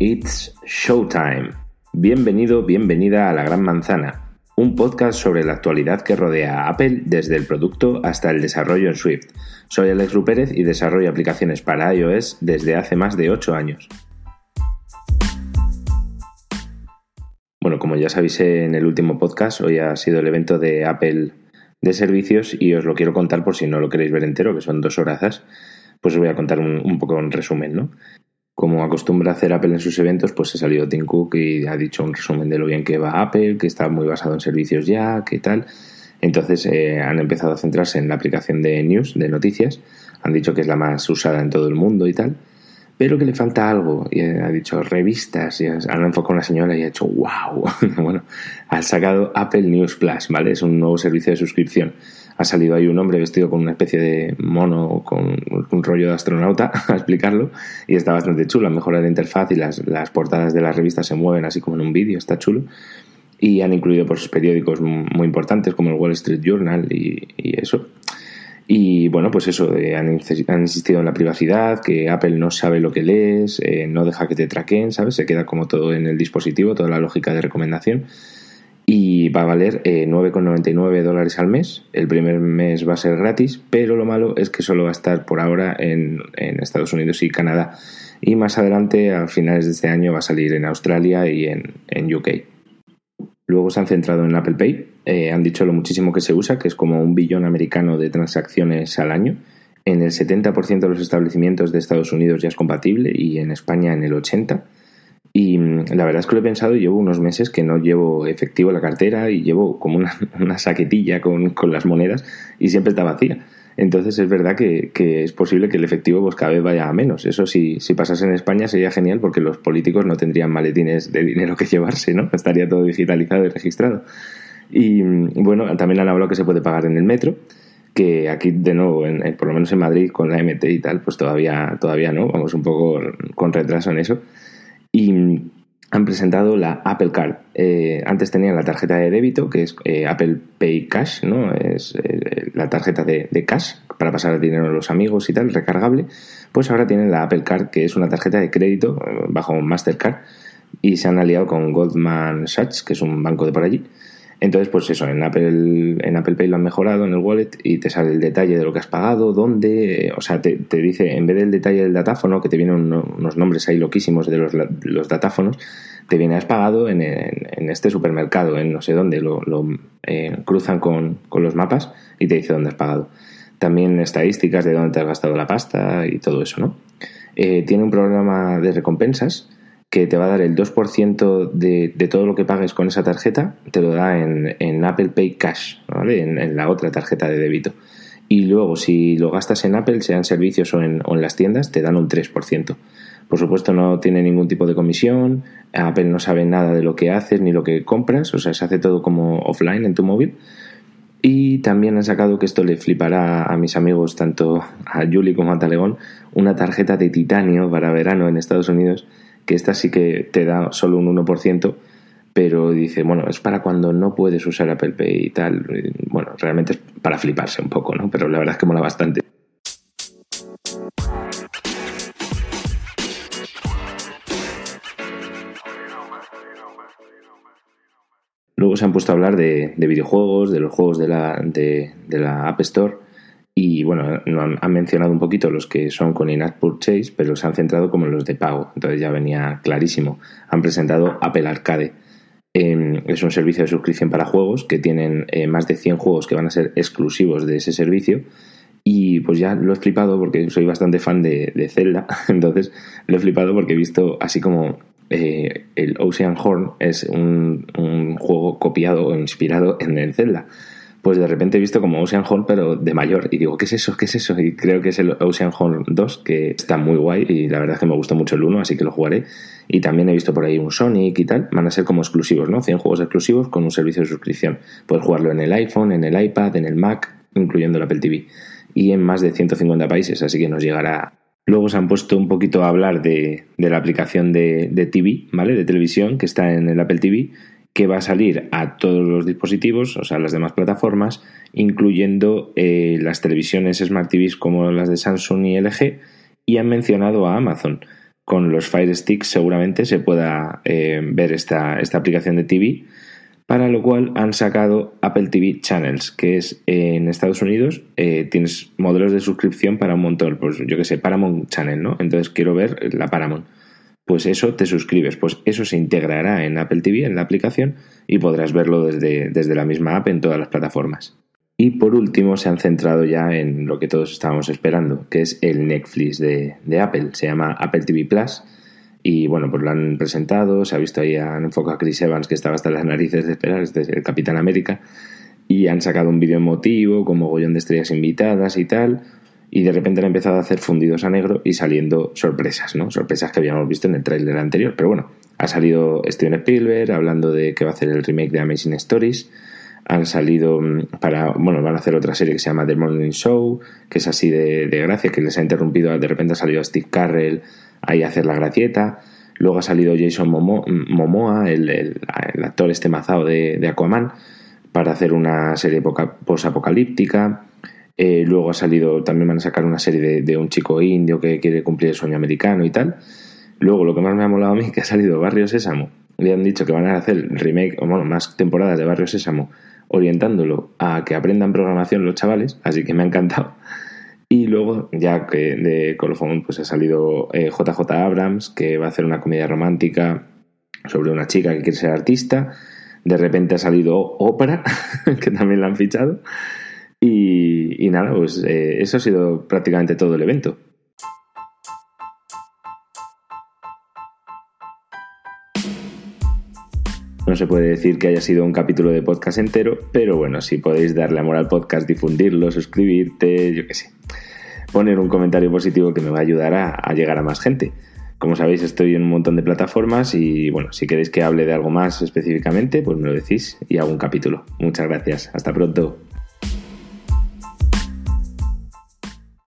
It's Showtime. Bienvenido, bienvenida a La Gran Manzana, un podcast sobre la actualidad que rodea a Apple desde el producto hasta el desarrollo en Swift. Soy Alex Rupérez y desarrollo aplicaciones para iOS desde hace más de 8 años. Bueno, como ya sabéis en el último podcast, hoy ha sido el evento de Apple de servicios y os lo quiero contar por si no lo queréis ver entero, que son dos horas, pues os voy a contar un, un poco en resumen, ¿no? Como acostumbra hacer Apple en sus eventos, pues ha salido Tim Cook y ha dicho un resumen de lo bien que va Apple, que está muy basado en servicios ya, que tal. Entonces eh, han empezado a centrarse en la aplicación de news, de noticias. Han dicho que es la más usada en todo el mundo y tal. Pero que le falta algo. Y ha dicho revistas. Y han enfocado a una señora y ha hecho wow. bueno, ha sacado Apple News Plus, ¿vale? Es un nuevo servicio de suscripción ha salido ahí un hombre vestido con una especie de mono, con un rollo de astronauta, a explicarlo, y está bastante chulo. Han mejorado la interfaz y las, las portadas de las revistas se mueven así como en un vídeo, está chulo. Y han incluido sus periódicos muy importantes como el Wall Street Journal y, eso. Y bueno, pues eso, eh, han, insistido en la privacidad, que Apple no sabe lo que lees, eh, no deja que te traquen, ¿sabes? Se queda como todo en el dispositivo, toda la lógica de recomendación y va a valer 9,99 eh, dólares al mes. El primer mes va a ser gratis, pero lo malo es que solo va a estar por ahora en, Estados Unidos y Canadá. Y más adelante, a finales de este año, va a salir en Australia y en, UK. Luego se han centrado en Apple Pay. Eh, han dicho lo muchísimo que se usa, que es como un billón americano de transacciones al año. En el 70% de los establecimientos de Estados Unidos ya es compatible y en España en el 80%. Y mm, la verdad es que lo he pensado y llevo unos meses que no llevo efectivo la cartera y llevo como una, una saquetilla con, con, las monedas y siempre está vacía. Entonces es verdad que, que, es posible que el efectivo pues cada vez vaya a menos. Eso si, si pasase en España sería genial porque los políticos no tendrían maletines de dinero que llevarse, ¿no? Estaría todo digitalizado y registrado. Y mm, bueno, también han hablado que se puede pagar en el metro que aquí de nuevo, en, por lo menos en Madrid con la MT y tal, pues todavía, todavía no, vamos un poco con retraso en eso y han presentado la Apple Card. Eh, antes tenían la tarjeta de débito, que es eh, Apple Pay Cash, ¿no? Es eh, la tarjeta de, cash para pasar el dinero a los amigos y tal, recargable. Pues ahora tienen la Apple Card, que es una tarjeta de crédito bajo Mastercard, y se han aliado con Goldman Sachs, que es un banco de por allí. Entonces, pues eso, en Apple, en Apple Pay lo han mejorado en el wallet y te sale el detalle de lo que has pagado, dónde, o sea, te, dice, en vez del detalle del datáfono, que te vienen unos nombres ahí loquísimos de los, los datáfonos, te viene, has pagado en, en, este supermercado, en no sé dónde, lo, lo eh, cruzan con, con los mapas y te dice dónde has pagado. También estadísticas de dónde te has gastado la pasta y todo eso, ¿no? Eh, tiene un programa de recompensas que te va a dar el 2% de, de, todo lo que pagues con esa tarjeta, te lo da en, Apple Pay Cash, ¿vale? En, la otra tarjeta de débito. Y luego, si lo gastas en Apple, sean servicios o en, o en las tiendas, te dan un 3%. Por supuesto, no tiene ningún tipo de comisión, Apple no sabe nada de lo que haces ni lo que compras, o sea, se hace todo como offline en tu móvil. Y también han sacado que esto le flipará a mis amigos, tanto a Julie como a Talegón, una tarjeta de titanio para verano en Estados Unidos que esta sí que te da solo un 1%, pero dice, bueno, es para cuando no puedes usar Apple Pay y tal. Bueno, realmente es para fliparse un poco, ¿no? Pero la verdad es que mola bastante. Luego se han puesto a hablar de, videojuegos, de los juegos de la, de la App Store y bueno, han, mencionado un poquito los que son con in-app purchase, pero se han centrado como en los de pago. Entonces ya venía clarísimo. Han presentado Apple Arcade. Em, es un servicio de suscripción para juegos que tienen eh, más de 100 juegos que van a ser exclusivos de ese servicio. Y pues ya lo he flipado porque soy bastante fan de, Zelda. Entonces lo he flipado porque he visto así como eh, el Ocean Horn es un, juego copiado o inspirado en el Zelda pues de repente he visto como Ocean Horn, pero de mayor. Y digo, ¿qué es eso? ¿Qué es eso? Y creo que es el Ocean Horn 2, que está muy guay y la verdad es que me gustó mucho el 1, así que lo jugaré. Y también he visto por ahí un Sonic y tal. Van a ser como exclusivos, ¿no? 100 juegos exclusivos con un servicio de suscripción. Puedes jugarlo en el iPhone, en el iPad, en el Mac, incluyendo el Apple TV. Y en más de 150 países, así que nos llegará Luego se han puesto un poquito a hablar de, de la aplicación de, de, TV, ¿vale? De televisión que está en el Apple TV que va a salir a todos los dispositivos, o sea, las demás plataformas, incluyendo eh, las televisiones Smart TVs como las de Samsung y LG, y han mencionado a Amazon. con los Fire Sticks seguramente se pueda eh, ver esta, esta aplicación de TV, para lo cual han sacado Apple TV Channels, que es en Estados Unidos, eh, tienes modelos de suscripción para un montón, pues yo que sé, Paramount Channel, ¿no? Entonces quiero ver la Paramount. Pues eso te suscribes, pues eso se integrará en Apple TV, en la aplicación, y podrás verlo desde, desde la misma app en todas las plataformas. Y por último se han centrado ya en lo que todos estábamos esperando, que es el Netflix de, Apple. Se llama Apple TV Plus. Y bueno, pues lo han presentado, se ha visto ahí, han enfocado a Chris Evans, que estaba hasta las narices de esperar, este es el Capitán América, y han sacado un vídeo emotivo con mogollón de estrellas invitadas y tal, y de repente han empezado a hacer fundidos a negro y saliendo sorpresas, ¿no? Sorpresas que habíamos visto en el tráiler anterior, pero bueno, ha salido Steven Spielberg hablando de que va a hacer el remake de Amazing Stories, han salido mm, para, bueno, van a hacer otra serie que se llama The Morning Show, que es así de, gracia, que les ha interrumpido, de repente ha salido Steve Carrell ahí a hacer la gracieta, luego ha salido Jason Momoa, el, actor este mazado de, Aquaman, para hacer una serie posapocalíptica, eh, luego ha salido, también van a sacar una serie de, un chico indio que quiere cumplir el sueño americano y tal. Luego, lo que más me ha molado a mí, que ha salido Barrio Sésamo. Le han dicho que van a hacer remake, o bueno, más temporadas de Barrio Sésamo orientándolo a que aprendan programación los chavales, así que me ha encantado. Y luego, ya que de Colofón pues ha salido JJ eh, Abrams, que va a hacer una comedia romántica sobre una chica que quiere ser artista. De repente ha salido Ópera, que también la han fichado. Y, nada, pues eh, eso ha sido prácticamente todo el evento. No se puede decir que haya sido un capítulo de podcast entero, pero bueno, si podéis darle amor al podcast, difundirlo, suscribirte, yo qué sé. Poner un comentario positivo que me va a ayudar a, llegar a más gente. Como sabéis, estoy en un montón de plataformas y bueno, si queréis que hable de algo más específicamente, pues me lo decís y hago un capítulo. Muchas gracias. Hasta pronto.